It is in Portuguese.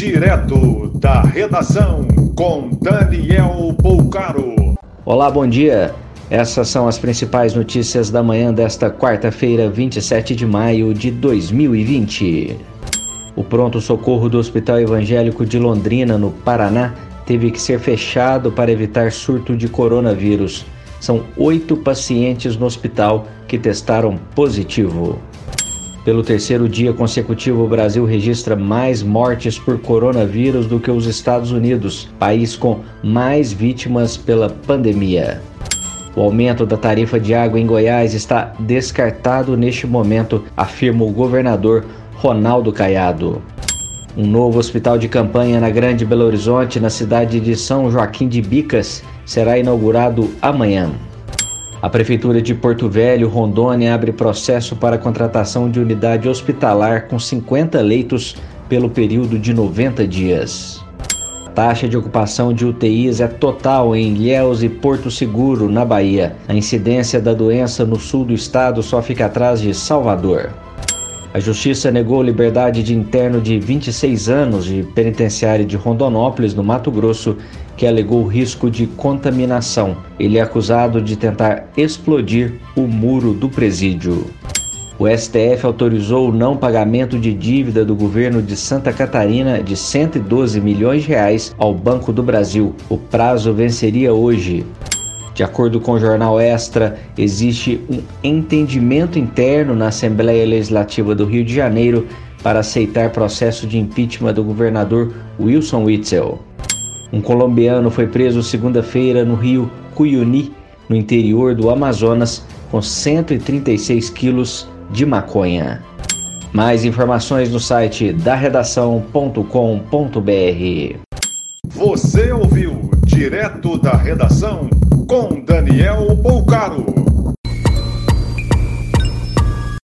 Direto da redação com Daniel Poucaro. Olá, bom dia. Essas são as principais notícias da manhã desta quarta-feira, 27 de maio de 2020. O pronto-socorro do Hospital Evangélico de Londrina, no Paraná, teve que ser fechado para evitar surto de coronavírus. São oito pacientes no hospital que testaram positivo. Pelo terceiro dia consecutivo, o Brasil registra mais mortes por coronavírus do que os Estados Unidos, país com mais vítimas pela pandemia. O aumento da tarifa de água em Goiás está descartado neste momento, afirma o governador Ronaldo Caiado. Um novo hospital de campanha na Grande Belo Horizonte, na cidade de São Joaquim de Bicas, será inaugurado amanhã. A Prefeitura de Porto Velho, Rondônia, abre processo para contratação de unidade hospitalar com 50 leitos pelo período de 90 dias. A taxa de ocupação de UTIs é total em Ilhéus e Porto Seguro, na Bahia. A incidência da doença no sul do estado só fica atrás de Salvador. A Justiça negou liberdade de interno de 26 anos de penitenciário de Rondonópolis, no Mato Grosso, que alegou risco de contaminação. Ele é acusado de tentar explodir o muro do presídio. O STF autorizou o não pagamento de dívida do governo de Santa Catarina de 112 milhões de reais ao Banco do Brasil. O prazo venceria hoje. De acordo com o jornal Extra, existe um entendimento interno na Assembleia Legislativa do Rio de Janeiro para aceitar processo de impeachment do governador Wilson Witzel. Um colombiano foi preso segunda-feira no rio Cuyuni, no interior do Amazonas, com 136 quilos de maconha. Mais informações no site da redação.com.br. Você ouviu direto da redação com Daniel Poucaro.